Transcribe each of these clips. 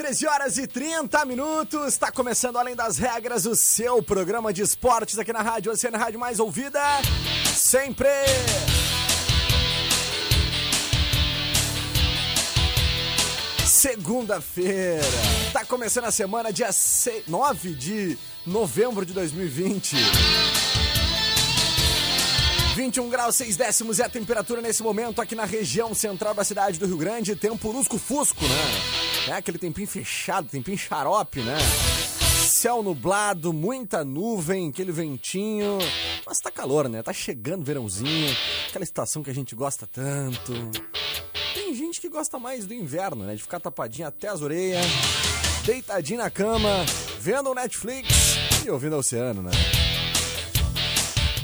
13 horas e 30 minutos. Está começando Além das Regras, o seu programa de esportes aqui na Rádio Oceana Rádio Mais Ouvida. Sempre. Segunda-feira. Está começando a semana, dia 9 de novembro de 2020. 21 graus 6 décimos é a temperatura nesse momento aqui na região central da cidade do Rio Grande. Tempo lusco-fusco, né? É aquele tempinho fechado, tempinho xarope, né? Céu nublado, muita nuvem, aquele ventinho. Mas tá calor, né? Tá chegando verãozinho, aquela estação que a gente gosta tanto. Tem gente que gosta mais do inverno, né? De ficar tapadinho até as orelhas, deitadinho na cama, vendo o Netflix e ouvindo o oceano, né?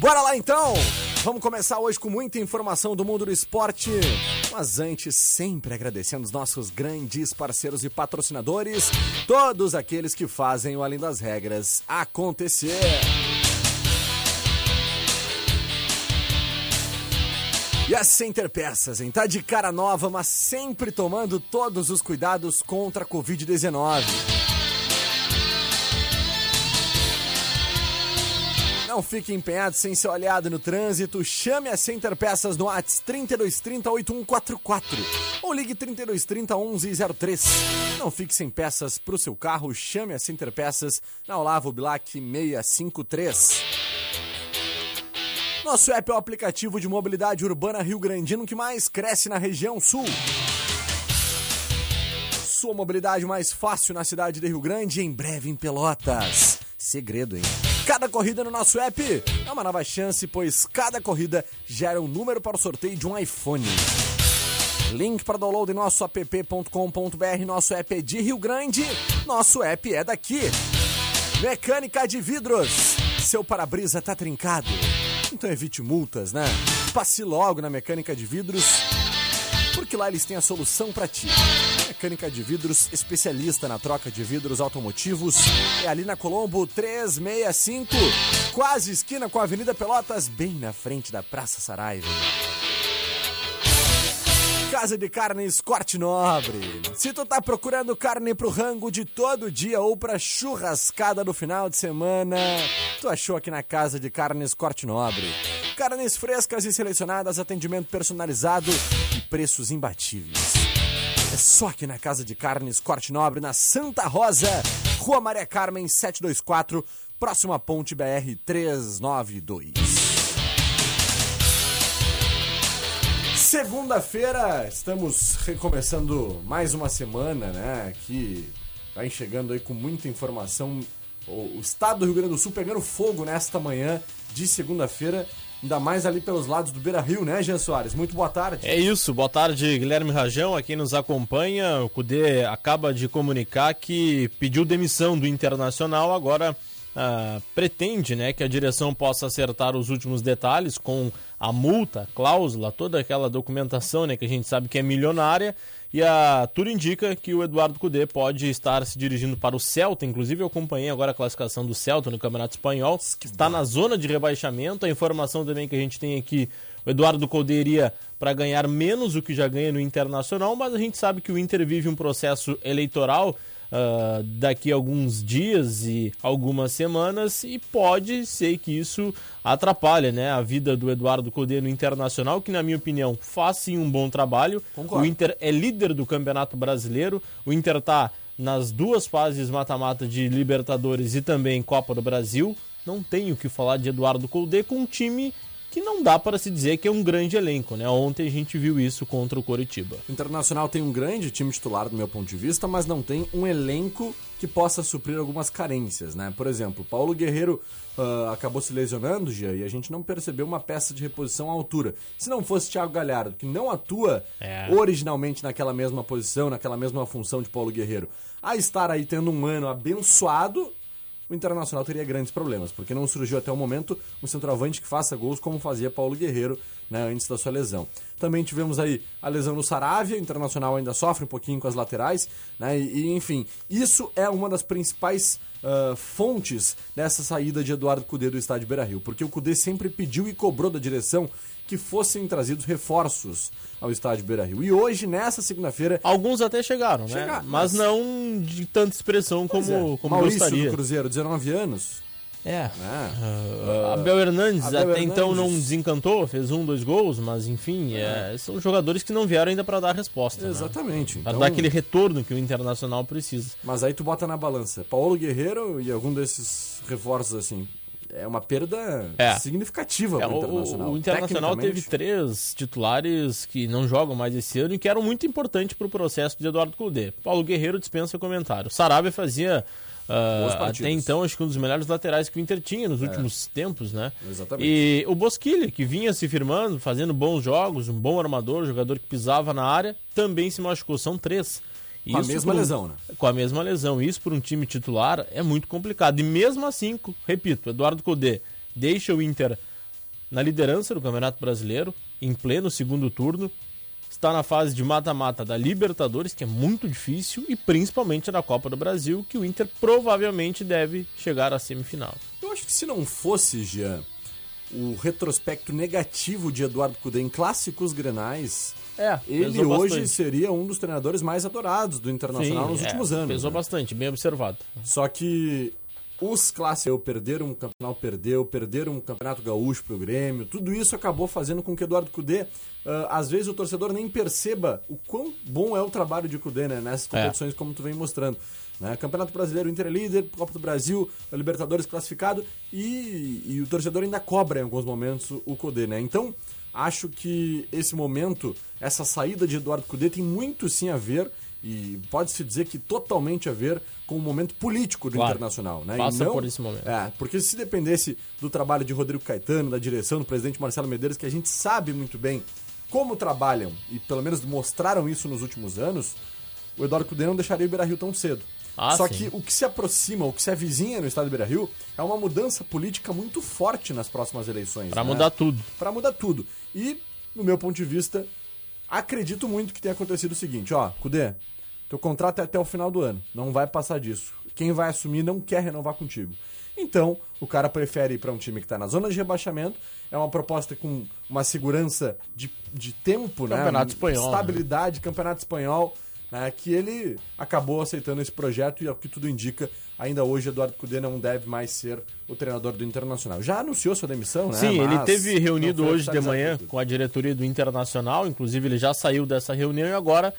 Bora lá então! Vamos começar hoje com muita informação do mundo do esporte. Mas antes, sempre agradecendo os nossos grandes parceiros e patrocinadores, todos aqueles que fazem o Além das Regras acontecer. E a Center Peças, hein? Tá de cara nova, mas sempre tomando todos os cuidados contra a Covid-19. Não fique empenhado sem ser olhado no trânsito. Chame a Center Peças no WhatsApp 3230 8144 ou ligue 3230 1103. Não fique sem peças para o seu carro. Chame a Center Peças na Olavo Bilac 653. Nosso app é o aplicativo de mobilidade urbana Rio Grandino que mais cresce na região sul. Sua mobilidade mais fácil na cidade de Rio Grande, em breve em Pelotas. Segredo, hein? Cada corrida no nosso app é uma nova chance, pois cada corrida gera um número para o sorteio de um iPhone. Link para download em nosso app.com.br. Nosso app é de Rio Grande, nosso app é daqui. Mecânica de vidros. Seu para-brisa tá trincado. Então evite multas, né? Passe logo na Mecânica de Vidros, porque lá eles têm a solução para ti. Mecânica de Vidros, especialista na troca de vidros automotivos. É ali na Colombo 365, quase esquina com a Avenida Pelotas, bem na frente da Praça Saraiva. Casa de Carnes Corte Nobre. Se tu tá procurando carne pro rango de todo dia ou pra churrascada no final de semana, tu achou aqui na Casa de Carnes Corte Nobre. Carnes frescas e selecionadas, atendimento personalizado e preços imbatíveis. Só aqui na Casa de Carnes Corte Nobre, na Santa Rosa, Rua Maria Carmen 724, próximo à Ponte BR 392. Segunda-feira, estamos recomeçando mais uma semana, né? Que vai chegando aí com muita informação. O estado do Rio Grande do Sul pegando fogo nesta manhã de segunda-feira ainda mais ali pelos lados do Beira Rio, né, Jean Soares? Muito boa tarde. É isso, boa tarde, Guilherme Rajão, a quem nos acompanha. O Cudê acaba de comunicar que pediu demissão do Internacional, agora ah, pretende né, que a direção possa acertar os últimos detalhes com a multa, cláusula, toda aquela documentação né, que a gente sabe que é milionária. E a tudo indica que o Eduardo Cudê pode estar se dirigindo para o Celta. Inclusive, eu acompanhei agora a classificação do Celta no Campeonato Espanhol. Está na zona de rebaixamento. A informação também que a gente tem aqui: o Eduardo Cudê iria para ganhar menos do que já ganha no Internacional, mas a gente sabe que o Inter vive um processo eleitoral. Uh, daqui a alguns dias e algumas semanas e pode ser que isso atrapalhe né, a vida do Eduardo Cudê no Internacional, que na minha opinião faz sim um bom trabalho. Concordo. O Inter é líder do Campeonato Brasileiro, o Inter está nas duas fases mata-mata de Libertadores e também Copa do Brasil, não tem o que falar de Eduardo Colde com um time que não dá para se dizer que é um grande elenco, né? Ontem a gente viu isso contra o Coritiba. O Internacional tem um grande time titular, do meu ponto de vista, mas não tem um elenco que possa suprir algumas carências, né? Por exemplo, Paulo Guerreiro uh, acabou se lesionando, Gia, e a gente não percebeu uma peça de reposição à altura. Se não fosse Thiago Galhardo, que não atua é. originalmente naquela mesma posição, naquela mesma função de Paulo Guerreiro, a estar aí tendo um ano abençoado, o Internacional teria grandes problemas, porque não surgiu até o momento um centroavante que faça gols como fazia Paulo Guerreiro né, antes da sua lesão. Também tivemos aí a lesão no Saravia, o Internacional ainda sofre um pouquinho com as laterais, né, e, enfim, isso é uma das principais uh, fontes dessa saída de Eduardo Cudê do estádio Beira-Rio, porque o Cudê sempre pediu e cobrou da direção que fossem trazidos reforços ao estádio Beira-Rio. E hoje, nessa segunda-feira... Alguns até chegaram, né? mas, mas, não de tanta expressão como, é. como Maurício gostaria. do Cruzeiro, 19 anos. É. Uh, Abel Hernandes Abel até Hernandes. então não desencantou, fez um, dois gols, mas enfim, é. É, são jogadores que não vieram ainda para dar resposta. Né? Exatamente. Né? Para então... dar aquele retorno que o Internacional precisa. Mas aí tu bota na balança Paulo Guerreiro e algum desses reforços assim é uma perda é. significativa é, para o Internacional. O, o Internacional teve três titulares que não jogam mais esse ano e que eram muito importantes para o processo de Eduardo Cudê. Paulo Guerreiro dispensa comentário. Sarabia fazia Uh, até então, acho que um dos melhores laterais que o Inter tinha nos é. últimos tempos, né? Exatamente. E o Bosquilha, que vinha se firmando, fazendo bons jogos, um bom armador, jogador que pisava na área, também se machucou. São três. Com Isso a mesma um, lesão, né? Com a mesma lesão. Isso para um time titular é muito complicado. E mesmo assim, repito, Eduardo Codê deixa o Inter na liderança do Campeonato Brasileiro, em pleno segundo turno. Está na fase de mata-mata da Libertadores, que é muito difícil, e principalmente da Copa do Brasil, que o Inter provavelmente deve chegar à semifinal. Eu acho que se não fosse, Jean, o retrospecto negativo de Eduardo Cudê em clássicos grenais, é, ele hoje bastante. seria um dos treinadores mais adorados do Internacional Sim, nos é, últimos anos. Pesou né? bastante, bem observado. Só que os clássicos perderam um campeonato, perdeu, perderam um campeonato gaúcho pro Grêmio, tudo isso acabou fazendo com que Eduardo Cudê, uh, às vezes o torcedor nem perceba o quão bom é o trabalho de Cudê né, nessas é. competições, é. como tu vem mostrando. Né? Campeonato Brasileiro, Inter é líder, Copa do Brasil, Libertadores classificado e, e, o torcedor ainda cobra em alguns momentos o Cudê, né? Então, acho que esse momento, essa saída de Eduardo Cudê tem muito sim a ver e pode-se dizer que totalmente a ver com o momento político do claro, Internacional. Né? Passa não, por esse momento. É, porque se dependesse do trabalho de Rodrigo Caetano, da direção do presidente Marcelo Medeiros, que a gente sabe muito bem como trabalham, e pelo menos mostraram isso nos últimos anos, o Eduardo Cudê não deixaria o Beira-Rio tão cedo. Ah, Só sim. que o que se aproxima, o que se avizinha no estado do Beira-Rio é uma mudança política muito forte nas próximas eleições. Para né? mudar tudo. Para mudar tudo. E, no meu ponto de vista, acredito muito que tenha acontecido o seguinte, ó, Cudê, teu contrato é até o final do ano, não vai passar disso. Quem vai assumir não quer renovar contigo. Então, o cara prefere ir para um time que está na zona de rebaixamento. É uma proposta com uma segurança de, de tempo, campeonato né? Espanhol, Estabilidade, né? campeonato espanhol. Né? Que ele acabou aceitando esse projeto e, ao que tudo indica, ainda hoje Eduardo Cudê não deve mais ser o treinador do Internacional. Já anunciou sua demissão, né? Sim, Mas ele teve reunido hoje de manhã com a diretoria do Internacional. Inclusive, ele já saiu dessa reunião e agora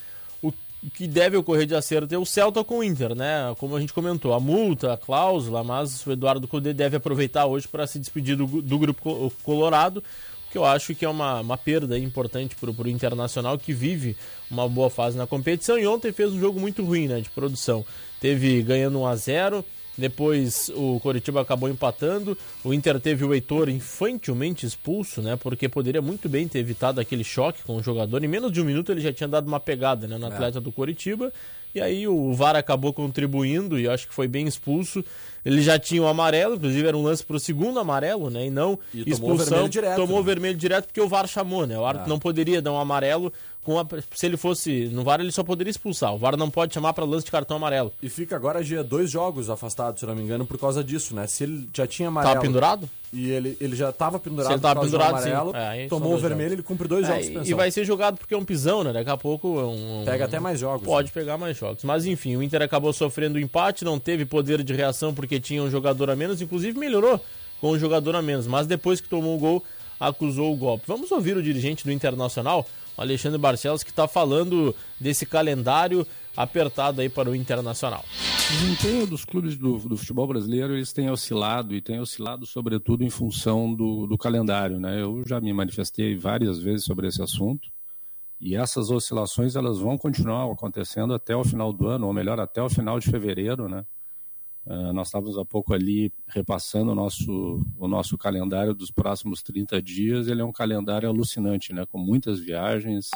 que deve ocorrer de acerto é o Celta com o Inter, né? Como a gente comentou, a multa, a cláusula, mas o Eduardo Cudê deve aproveitar hoje para se despedir do, do grupo colorado, que eu acho que é uma, uma perda importante para o Internacional, que vive uma boa fase na competição e ontem fez um jogo muito ruim, né? De produção. Teve ganhando 1 a 0 depois o Coritiba acabou empatando. O Inter teve o Heitor infantilmente expulso, né? Porque poderia muito bem ter evitado aquele choque com o jogador. Em menos de um minuto ele já tinha dado uma pegada né, no é. atleta é. do Coritiba. E aí o VAR acabou contribuindo e acho que foi bem expulso. Ele já tinha o amarelo, inclusive era um lance para o segundo amarelo, né? E não e expulsão. Tomou vermelho direto. Tomou né? vermelho direto porque o VAR chamou, né? O árbitro é. não poderia dar um amarelo com a, se ele fosse no VAR, ele só poderia expulsar. O VAR não pode chamar para lance de cartão amarelo. E fica agora dia dois jogos afastados, se não me engano, por causa disso, né? Se ele já tinha amarelo. Tava pendurado? E ele, ele já estava pendurado se ele tava pendurado, amarelo, é, tomou o vermelho, jogos. ele cumpre dois é, jogos E vai ser jogado porque é um pisão, né? Daqui a pouco. É um, Pega até mais jogos. Pode né? pegar mais jogos. Mas enfim, o Inter acabou sofrendo empate, não teve poder de reação porque tinha um jogador a menos, inclusive melhorou com um jogador a menos. Mas depois que tomou o gol, acusou o golpe. Vamos ouvir o dirigente do Internacional, Alexandre Barcelos, que está falando desse calendário apertado aí para o Internacional. O desempenho dos clubes do, do, futebol brasileiro eles têm oscilado e têm oscilado sobretudo em função do, do calendário, né? Eu já me manifestei várias vezes sobre esse assunto e essas oscilações elas vão continuar acontecendo até o final do ano, ou melhor, até o final de fevereiro, né? Uh, nós estávamos há pouco ali repassando o nosso, o nosso calendário dos próximos 30 dias. Ele é um calendário alucinante, né? com muitas viagens,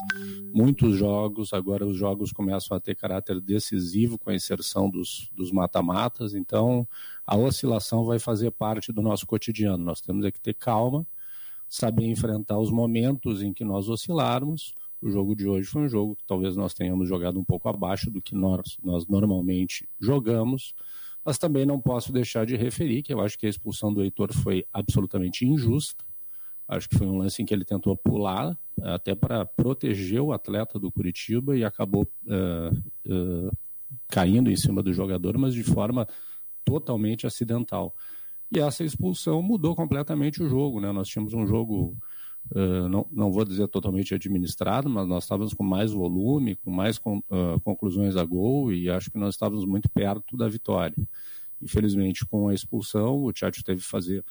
muitos jogos. Agora os jogos começam a ter caráter decisivo com a inserção dos, dos mata-matas. Então a oscilação vai fazer parte do nosso cotidiano. Nós temos é que ter calma, saber enfrentar os momentos em que nós oscilarmos. O jogo de hoje foi um jogo que talvez nós tenhamos jogado um pouco abaixo do que nós, nós normalmente jogamos mas também não posso deixar de referir que eu acho que a expulsão do Heitor foi absolutamente injusta. Acho que foi um lance em que ele tentou pular, até para proteger o atleta do Curitiba e acabou uh, uh, caindo em cima do jogador, mas de forma totalmente acidental. E essa expulsão mudou completamente o jogo. Né? Nós tínhamos um jogo Uh, não, não vou dizer totalmente administrado, mas nós estávamos com mais volume, com mais con, uh, conclusões a gol e acho que nós estávamos muito perto da vitória. Infelizmente, com a expulsão, o Tchatcho teve que fazer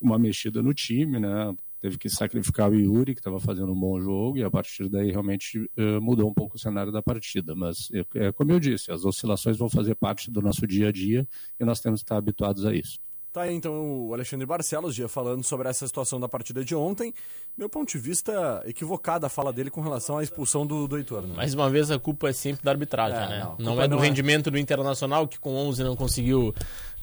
uma mexida no time, né? teve que sacrificar o Yuri, que estava fazendo um bom jogo, e a partir daí realmente uh, mudou um pouco o cenário da partida. Mas, é, como eu disse, as oscilações vão fazer parte do nosso dia a dia e nós temos que estar habituados a isso. Tá aí então o Alexandre Barcelos, dia falando sobre essa situação da partida de ontem. Meu ponto de vista equivocada a fala dele com relação à expulsão do, do Heitor. Né? Mais uma vez a culpa é sempre da arbitragem, é, né? Não, não é do não é. rendimento é... do Internacional, que com 11 não conseguiu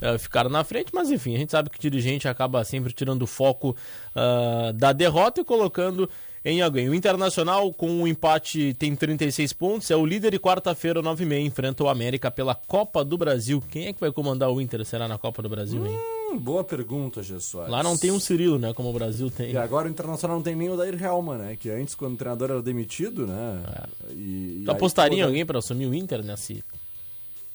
uh, ficar na frente, mas enfim, a gente sabe que o dirigente acaba sempre tirando o foco uh, da derrota e colocando em alguém. O Internacional, com o um empate, tem 36 pontos, é o líder e quarta-feira, 9h30, enfrenta o América pela Copa do Brasil. Quem é que vai comandar o Inter? Será na Copa do Brasil, hein? Hum, boa pergunta, Jesus. Lá não tem um Cirilo, né? Como o Brasil tem. E agora o Internacional não tem nem o Dair Helman, né? Que antes, quando o treinador era demitido, né? É. E, tu apostaria em alguém para assumir o Inter nesse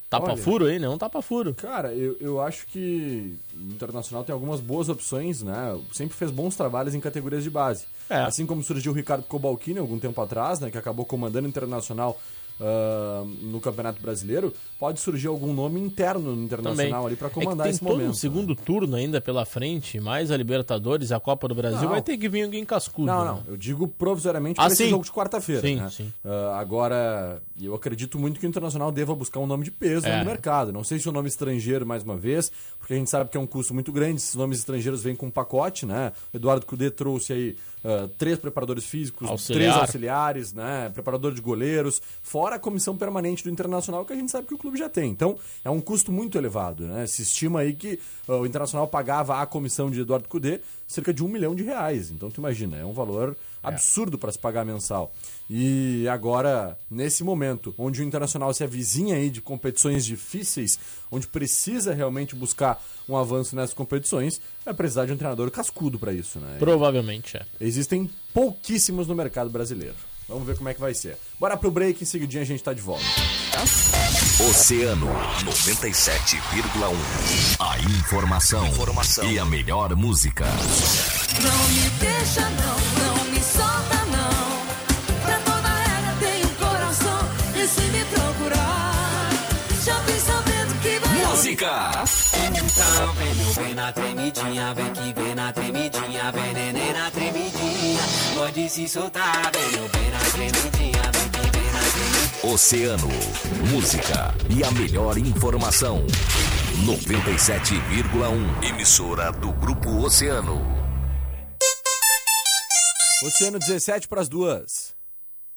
Tapa-furo aí, né? Um tapa-furo. Cara, eu, eu acho que o Internacional tem algumas boas opções, né? Sempre fez bons trabalhos em categorias de base. É. Assim como surgiu o Ricardo Cobalcini algum tempo atrás, né? Que acabou comandando o Internacional uh, no Campeonato Brasileiro, pode surgir algum nome interno no Internacional Também. ali para comandar é esse momento. Tem todo um segundo turno ainda pela frente, mais a Libertadores, a Copa do Brasil, não. vai ter que vir alguém cascudo. Não, né? não, eu digo provisoriamente ah, para esse jogo de quarta-feira. Sim, né? sim. Uh, agora, eu acredito muito que o Internacional deva buscar um nome de peso é. no mercado. Não sei se o nome estrangeiro, mais uma vez, porque a gente sabe que é um custo muito grande, esses nomes estrangeiros vêm com um pacote, né? O Eduardo Cudê trouxe aí uh, três preparadores físicos, Auxiliar. três auxiliares, né? Preparador de goleiros, fora a comissão permanente do Internacional que a gente sabe que o clube já tem. Então, é um custo muito elevado, né? Se estima aí que uh, o Internacional pagava à comissão de Eduardo Cudê cerca de um milhão de reais. Então, tu imagina, é um valor. Absurdo é. para se pagar mensal. E agora, nesse momento, onde o Internacional se avizinha aí de competições difíceis, onde precisa realmente buscar um avanço nessas competições, vai precisar de um treinador cascudo para isso, né? Provavelmente é. Existem pouquíssimos no mercado brasileiro. Vamos ver como é que vai ser. Bora pro break, em seguidinho a gente tá de volta. Oceano 97,1. A informação, informação e a melhor música. Não me deixa, não, Música! Então vem, vem na tremidinha, vem que vem na tremidinha, vem neném na tremidinha. Pode se soltar, vem, vem na tremidinha, vem que vem na tremidinha. Oceano, música e a melhor informação. 97,1 emissora do Grupo Oceano. Oceano 17 para as duas.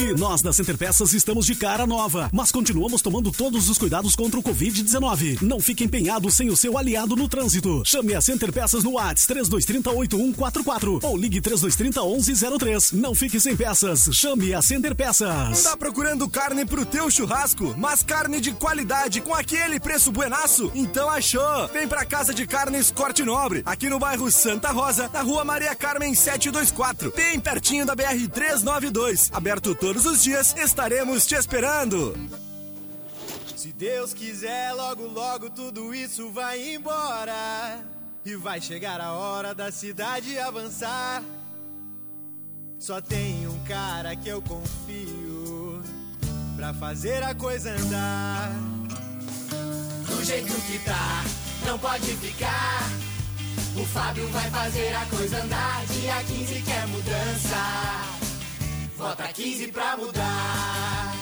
E nós da Center Peças estamos de cara nova, mas continuamos tomando todos os cuidados contra o Covid-19. Não fique empenhado sem o seu aliado no trânsito. Chame a Center Peças no WhatsApp 3230 8144 ou ligue 3230 1103. Não fique sem peças. Chame a Center Peças. Tá procurando carne pro teu churrasco, mas carne de qualidade com aquele preço buenaço? Então achou! Vem pra Casa de Carnes Corte Nobre, aqui no bairro Santa Rosa, na rua Maria Carmen 724, bem pertinho da BR 392. Aberto todos os dias, estaremos te esperando. Se Deus quiser, logo, logo tudo isso vai embora. E vai chegar a hora da cidade avançar. Só tem um cara que eu confio pra fazer a coisa andar. Do jeito que tá, não pode ficar. O Fábio vai fazer a coisa andar. Dia 15 quer mudança. Vota 15 pra mudar.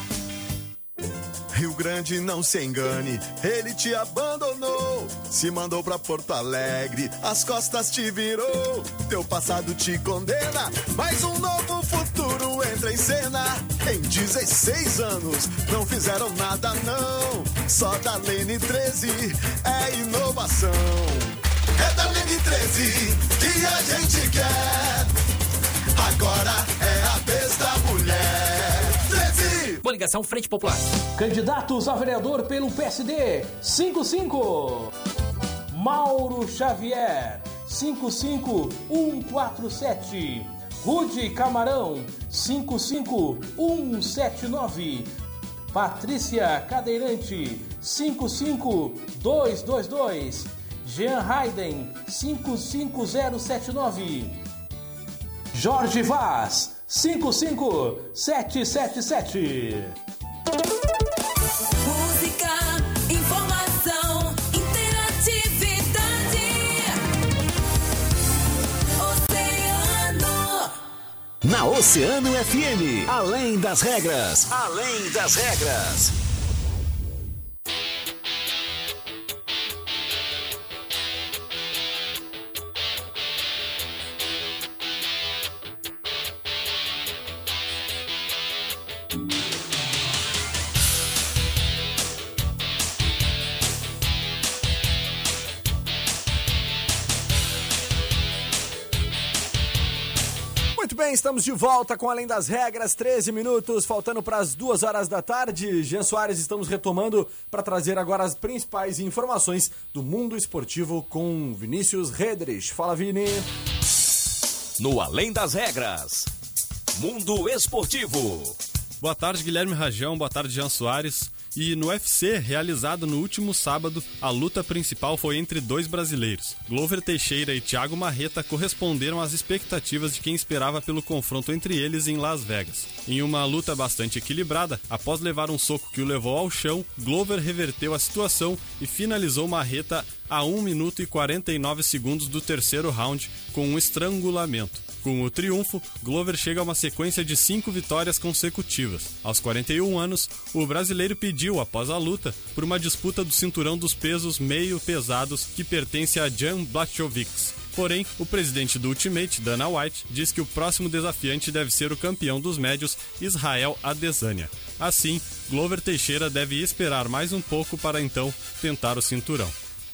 Rio Grande, não se engane, ele te abandonou. Se mandou pra Porto Alegre, as costas te virou. Teu passado te condena, mas um novo futuro entra em cena. Em 16 anos, não fizeram nada, não. Só da Lene 13 é inovação. É da Lene 13 que a gente quer. Agora é Coligação Frente Popular. Candidatos a vereador pelo PSD 55. Mauro Xavier 55147. Rude Camarão 55179. Patrícia Cadeirante 55222. Jean Hayden 55079. Jorge Vaz 55777. Música, informação, interatividade. Oceano. Na Oceano FM, além das regras, além das regras. Bem, estamos de volta com Além das Regras, 13 minutos, faltando para as duas horas da tarde. Jean Soares, estamos retomando para trazer agora as principais informações do mundo esportivo com Vinícius Redrich. Fala, Vini. No Além das Regras, Mundo Esportivo. Boa tarde, Guilherme Rajão. Boa tarde, Jean Soares. E no UFC, realizado no último sábado, a luta principal foi entre dois brasileiros. Glover Teixeira e Thiago Marreta corresponderam às expectativas de quem esperava pelo confronto entre eles em Las Vegas. Em uma luta bastante equilibrada, após levar um soco que o levou ao chão, Glover reverteu a situação e finalizou Marreta a 1 minuto e 49 segundos do terceiro round com um estrangulamento. Com o triunfo, Glover chega a uma sequência de cinco vitórias consecutivas. Aos 41 anos, o brasileiro pediu, após a luta, por uma disputa do cinturão dos pesos meio pesados que pertence a Jan Blachowicz. Porém, o presidente do Ultimate, Dana White, diz que o próximo desafiante deve ser o campeão dos médios, Israel Adesanya. Assim, Glover Teixeira deve esperar mais um pouco para então tentar o cinturão.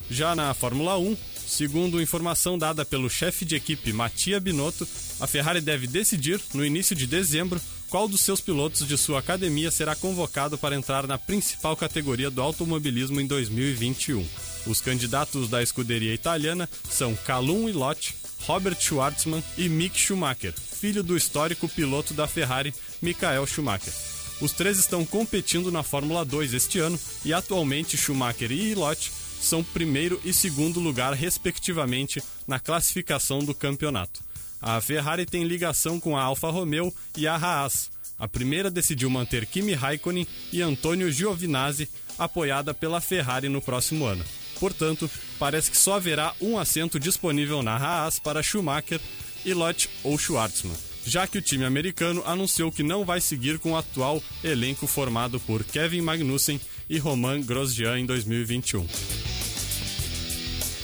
Já na Fórmula 1, segundo informação dada pelo chefe de equipe Mattia Binotto, a Ferrari deve decidir, no início de dezembro, qual dos seus pilotos de sua academia será convocado para entrar na principal categoria do automobilismo em 2021. Os candidatos da escuderia italiana são Calum Ilott, Robert Schwartzman e Mick Schumacher, filho do histórico piloto da Ferrari, Michael Schumacher. Os três estão competindo na Fórmula 2 este ano e atualmente Schumacher e Ilott são primeiro e segundo lugar, respectivamente, na classificação do campeonato. A Ferrari tem ligação com a Alfa Romeo e a Haas. A primeira decidiu manter Kimi Raikkonen e Antônio Giovinazzi, apoiada pela Ferrari no próximo ano. Portanto, parece que só haverá um assento disponível na Haas para Schumacher, Ilott ou Schwartzman, já que o time americano anunciou que não vai seguir com o atual elenco formado por Kevin Magnussen e Romain Grosjean em 2021.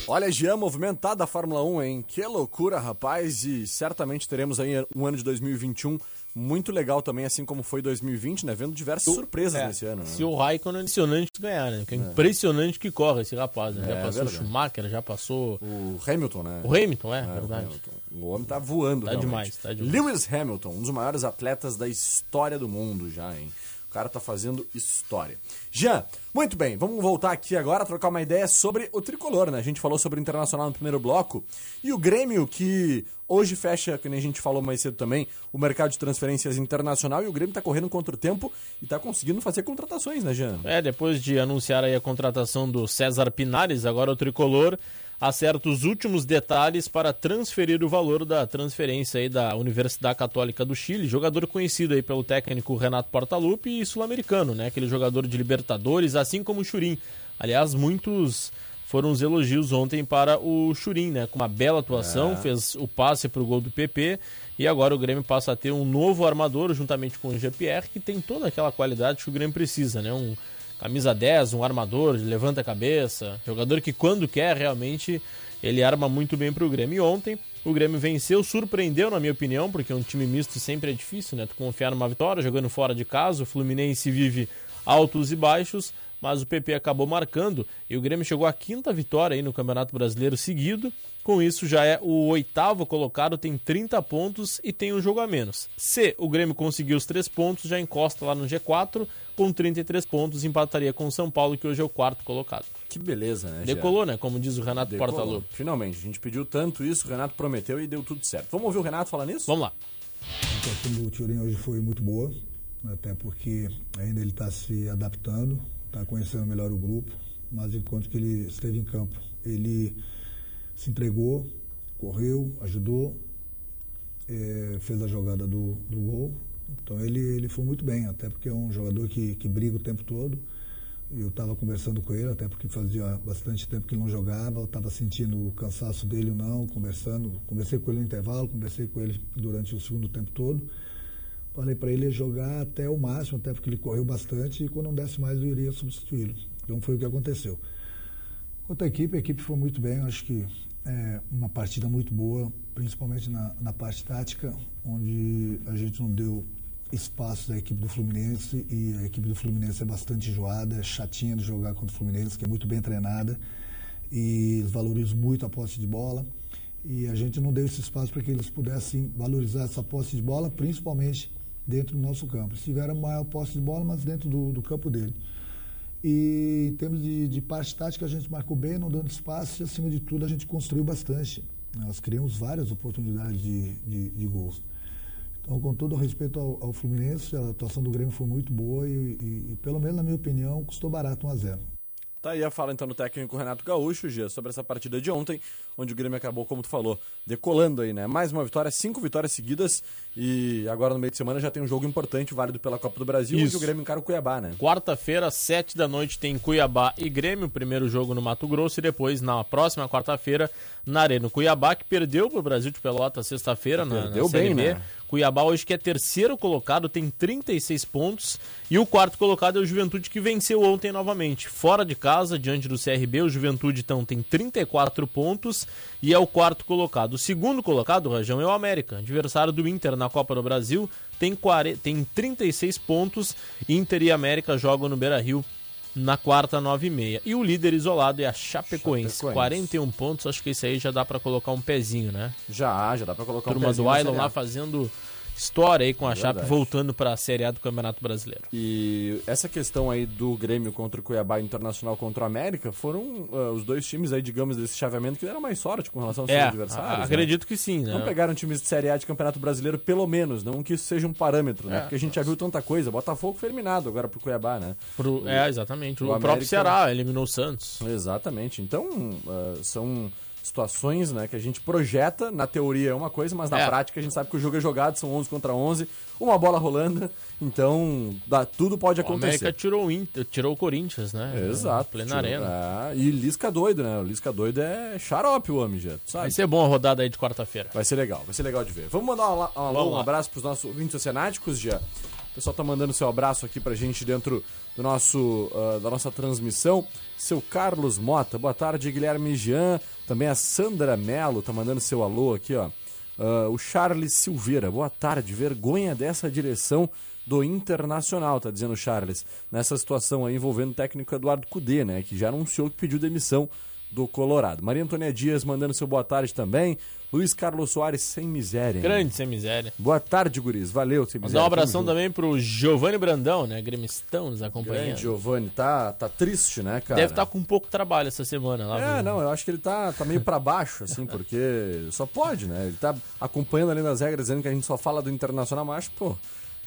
Olha, Jean, movimentada a Fórmula 1, hein? Que loucura, rapaz! E certamente teremos aí um ano de 2021 muito legal também, assim como foi 2020, né? Vendo diversas surpresas É, nesse ano, né? Se o Raikkonen é impressionante ganhar, né? Que é, impressionante que corre esse rapaz, né? É, já passou o. Schumacher, já passou O Hamilton, né? o Hamilton, é, É, o verdade. Hamilton. O homem tá voando, Tá realmente. demais, tá demais. Lewis Hamilton, um dos maiores atletas da história do mundo já, hein? O cara tá fazendo história. Jean, muito bem, vamos voltar aqui agora, trocar uma ideia sobre o tricolor, né? A gente falou sobre o Internacional no primeiro bloco. E o Grêmio, que hoje fecha, que nem a gente falou mais cedo também, o mercado de transferências internacional. E o Grêmio tá correndo contra o tempo e tá conseguindo fazer contratações, né, Jean? É, depois de anunciar aí a contratação do César Pinares, agora o tricolor acerta os últimos detalhes para transferir o valor da transferência aí da Universidade Católica do Chile, jogador conhecido aí pelo técnico Renato Portaluppi e sul-americano, né? Aquele jogador de Libertadores, assim como o Churim. Aliás, muitos foram os elogios ontem para o Churim, né? Com uma bela atuação, fez o passe para o gol do PP e agora o Grêmio passa a ter um novo armador juntamente com o Jean-Pierre, que tem toda aquela qualidade que o Grêmio precisa, né? Um camisa 10, um armador, levanta a cabeça, jogador que quando quer realmente ele arma muito bem para o Grêmio. E ontem o Grêmio venceu, surpreendeu na minha opinião, porque um time misto sempre é difícil, né? Tu confiar numa vitória, jogando fora de casa, o Fluminense vive altos e baixos, mas o PP acabou marcando e o Grêmio chegou à quinta vitória aí no Campeonato Brasileiro seguido. Com isso, já é o oitavo colocado, tem 30 pontos e tem um jogo a menos. Se o Grêmio conseguir os três pontos, já encosta lá no G4, com 33 pontos, empataria com o São Paulo, que hoje é o quarto colocado. Que beleza, né? Decolou, né? Como diz o Renato Decolou. Portaluppi. Finalmente, a gente pediu tanto isso, o Renato prometeu e deu tudo certo. Vamos ouvir o Renato falar nisso? Vamos lá. A atuação do Turin hoje foi muito boa, até porque ainda ele está se adaptando, está conhecendo melhor o grupo, mas enquanto que ele esteve em campo, ele se entregou, correu, ajudou, eh, fez a jogada do, do gol. Então ele, ele foi muito bem, até porque é um jogador que, que briga o tempo todo. Eu estava conversando com ele, até porque fazia bastante tempo que ele não jogava, eu estava sentindo o cansaço dele ou não, conversando. Conversei com ele no intervalo, conversei com ele durante o segundo tempo todo. Falei para ele jogar até o máximo, até porque ele correu bastante e quando não desse mais eu iria substituí-lo. Então foi o que aconteceu. Quanto à equipe, a equipe foi muito bem, acho que é uma partida muito boa, principalmente na, na parte tática, onde a gente não deu espaço à equipe do Fluminense e a equipe do Fluminense é bastante enjoada, é chatinha de jogar contra o Fluminense, que é muito bem treinada e eles valorizam muito a posse de bola e a gente não deu esse espaço para que eles pudessem valorizar essa posse de bola, principalmente dentro do nosso campo. Eles tiveram maior posse de bola, mas dentro do, do campo dele. E em termos de, de parte tática, a gente marcou bem, não dando espaço e, acima de tudo, a gente construiu bastante. Nós criamos várias oportunidades de, de, de gols. Então, com todo o respeito ao, ao Fluminense, a atuação do Grêmio foi muito boa e, e, e, pelo menos na minha opinião, custou barato 1 a 0 Tá aí a fala então do técnico Renato Gaúcho, Gia, sobre essa partida de ontem, onde o Grêmio acabou, como tu falou, decolando aí, né? Mais uma vitória, cinco vitórias seguidas e agora no meio de semana já tem um jogo importante, válido pela Copa do Brasil, Isso. onde o Grêmio encara o Cuiabá, né? Quarta-feira, sete da noite, tem Cuiabá e Grêmio, primeiro jogo no Mato Grosso, e depois, na próxima quarta-feira, na Arena. O Cuiabá, que perdeu pro Brasil de Pelota sexta-feira na, na Série bem, B. né? Cuiabá hoje que é terceiro colocado, tem 36 pontos. E o quarto colocado é o Juventude que venceu ontem novamente. Fora de casa, diante do CRB, o Juventude então tem 34 pontos e é o quarto colocado. O segundo colocado, Rajão, é o América, adversário do Inter na Copa do Brasil, tem, 40, tem 36 pontos. Inter e América jogam no Beira-Rio na quarta, 9 e meia. E o líder isolado é a Chapecoense, Chapecoense. 41 pontos. Acho que esse aí já dá pra colocar um pezinho, né? Já, já dá pra colocar Turma um do pezinho na Ailon Série A. lá fazendo história aí com a Chape Verdade. voltando pra Série A do Campeonato Brasileiro. E essa questão aí do Grêmio contra o Cuiabá e Internacional contra o América foram ah, os dois times aí, digamos, desse chaveamento que deram mais sorte com relação aos É, seus adversários. a- né? acredito que sim, né? Não pegaram times de Série A de Campeonato Brasileiro, pelo menos, não que isso seja um parâmetro, né? É. Porque a gente já viu tanta coisa. Botafogo foi eliminado agora pro Cuiabá, né? Pro- é, exatamente. O, o próprio Ceará eliminou o Santos. Exatamente. Então, ah, são situações, né, que a gente projeta, na teoria é uma coisa, mas na É. prática a gente sabe que o jogo é jogado, são 11 contra 11, uma bola rolando, então dá, tudo pode O América acontecer. tirou o, Inter, tirou o Corinthians, né? Exato. Plena tio. arena. É, e Lisca doido, né? O Lisca doido é xarope o homem, já, sabe? Vai ser bom a rodada aí de quarta-feira. Vai ser legal, vai ser legal de ver. Vamos mandar um, alô, um, um abraço pros nossos ouvintes oceanáticos, já. O pessoal tá mandando seu abraço aqui pra gente dentro do nosso, ah, da nossa transmissão. Seu Carlos Mota, boa tarde, Guilherme Jean. Também a Sandra Melo tá mandando seu alô aqui, ó. Ah, o Charles Silveira, boa tarde. Vergonha dessa direção do Internacional, tá dizendo o Charles. Nessa situação aí envolvendo o técnico Eduardo Cudê, né? Que já anunciou que pediu demissão do Colorado. Maria Antônia Dias mandando seu boa tarde também. Luiz Carlos Soares sem miséria. Grande sem miséria. Boa tarde, guris. Valeu, sem miséria. Mandar um abração também pro Giovanni Brandão, né? Gremistão nos acompanhando. Grande Giovanni, tá, tá triste, né, cara? Deve estar com um pouco trabalho essa semana lá. É, não, eu acho que ele tá, tá meio pra baixo, assim, porque só pode, né? Ele tá acompanhando além das regras, dizendo que a gente só fala do Internacional, mas, pô,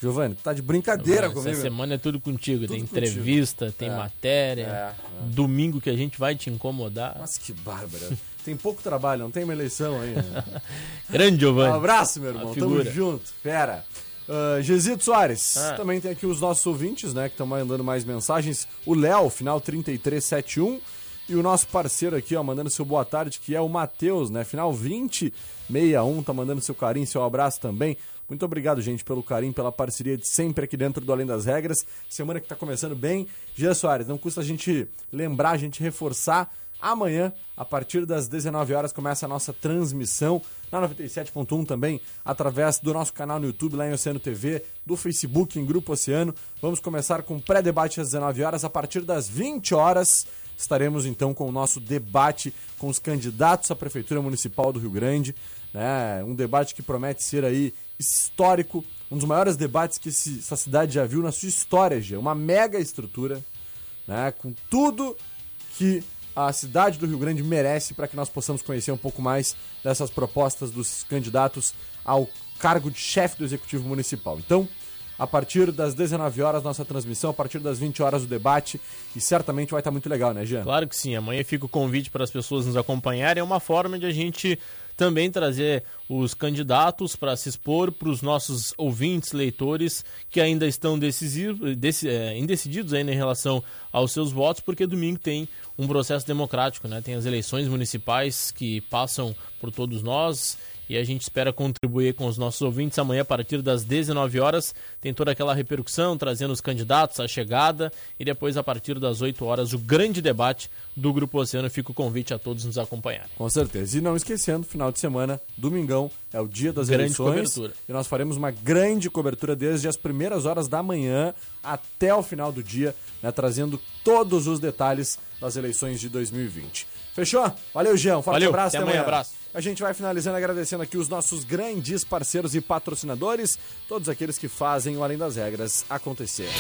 Giovanni, tá de brincadeira Essa comigo. semana é tudo contigo. tem contigo. entrevista, tem É, matéria. é, é. Domingo que a gente vai te incomodar. Mas que bárbara. Tem pouco trabalho, não tem uma eleição aí. né? Grande Giovanni. Um abraço, meu irmão. Tamo junto. Fera. Uh, Gesito Soares, Ah. também tem aqui os nossos ouvintes, né, que estão mandando mais mensagens. O Léo, final 3371. E o nosso parceiro aqui, ó, mandando seu boa tarde, que é o Matheus, né? Final 2061, tá mandando seu carinho, seu abraço também. Muito obrigado, gente, pelo carinho, pela parceria de sempre aqui dentro do Além das Regras. Semana que tá começando bem. Jean Soares, não custa a gente lembrar, a gente reforçar. Amanhã, a partir das 19 horas, começa a nossa transmissão na 97.1 também, através do nosso canal no YouTube, lá em Oceano TV, do Facebook em Grupo Oceano. Vamos começar com pré-debate às 19 horas. A partir das 20 horas, estaremos então com o nosso debate com os candidatos à Prefeitura Municipal do Rio Grande. Né? Um debate que promete ser aí histórico, um dos maiores debates que esse- essa cidade já viu na sua história, Gia. Uma mega estrutura, né? com tudo que a cidade do Rio Grande merece para que nós possamos conhecer um pouco mais dessas propostas dos candidatos ao cargo de chefe do Executivo Municipal. Então, a partir das 19 horas, nossa transmissão, a partir das 20 horas, o debate, e certamente vai estar muito legal, né, Jean? Claro que sim. Amanhã fica o convite para as pessoas nos acompanharem. É uma forma de a gente também trazer os candidatos para se expor para os nossos ouvintes, leitores que ainda estão deci- é, indecididos ainda em relação aos seus votos, porque domingo tem um processo democrático, né? Tem as eleições municipais que passam por todos nós e a gente espera contribuir com os nossos ouvintes amanhã a partir das 19 horas. Tem toda aquela repercussão, trazendo os candidatos, a chegada e depois a partir das 8 horas o grande debate do Grupo Oceano. Fica o convite a todos nos acompanharem. Com certeza. E não esquecendo, final de semana, domingão, é o dia das Grande eleições. cobertura. E nós faremos uma grande cobertura desde as primeiras horas da manhã até o final do dia, né, trazendo todos os detalhes das eleições de 2020. Fechou? Valeu, Jean. Um forte Valeu, abraço. até amanhã, abraço. A gente vai finalizando agradecendo aqui os nossos grandes parceiros e patrocinadores, todos aqueles que fazem o Além das Regras acontecer.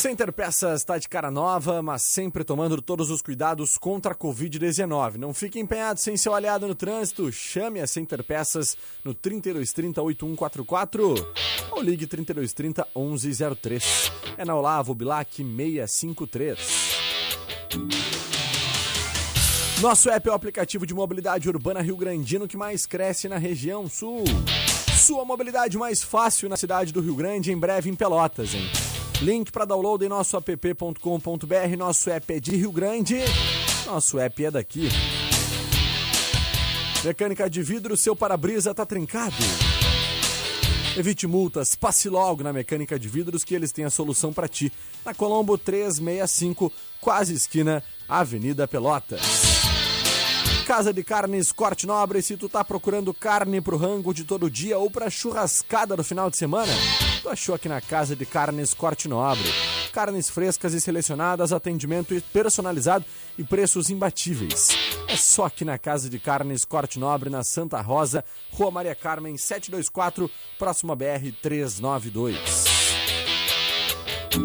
Center Peças está de cara nova, mas sempre tomando todos os cuidados contra a Covid-19. Não fique empenhado sem seu aliado no trânsito. Chame a Center Peças no 3230-8144 ou ligue 3230-1103. É na Olavo Bilac 653. Nosso app é o aplicativo de mobilidade urbana Rio Grandino que mais cresce na região sul. Sua mobilidade mais fácil na cidade do Rio Grande, em breve em Pelotas, hein? Link para download em nosso app.com.br. Nosso app é de Rio Grande, nosso app é daqui. Mecânica de vidro, seu para-brisa tá trincado. Evite multas, passe logo na Mecânica de Vidros que eles têm a solução para ti. Na Colombo 365, quase esquina, Avenida Pelotas. Casa de Carnes Corte Nobre, se tu tá procurando carne pro rango de todo dia ou pra churrascada no final de semana, tu achou aqui na Casa de Carnes Corte Nobre. Carnes frescas e selecionadas, atendimento personalizado e preços imbatíveis. É só aqui na Casa de Carnes Corte Nobre, na Santa Rosa, Rua Maria Carmen 724, próximo a BR 392.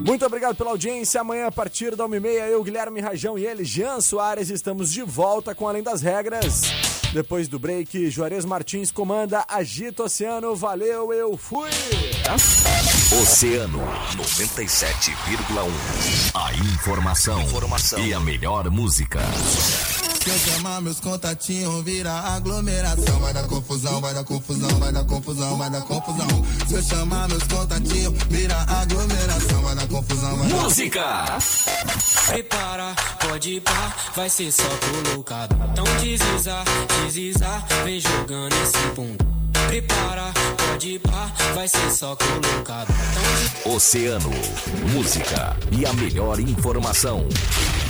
Muito obrigado pela audiência. Amanhã, a partir da 1h30, eu, Guilherme Rajão e ele, Jean Soares, estamos de volta com Além das Regras. Depois do break, Juarez Martins comanda Agita Oceano. Valeu, eu fui! Oceano 97,1. A informação, informação e a melhor música. Se eu chamar meus contatinhos, vira aglomeração. Vai dar confusão, vai dar confusão, vai dar confusão, vai dar confusão. Se eu chamar meus contatinhos, vira aglomeração. Vai dar confusão, vai dar Música! Prepara, pode ir pá, vai ser só colocado. Então desliza, desliza, vem jogando esse bunda. Prepara, pode ir pá, vai ser só colocado. Então Oceano, música e a melhor informação.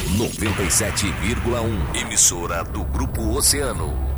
97,1. Emissora do Grupo Oceano.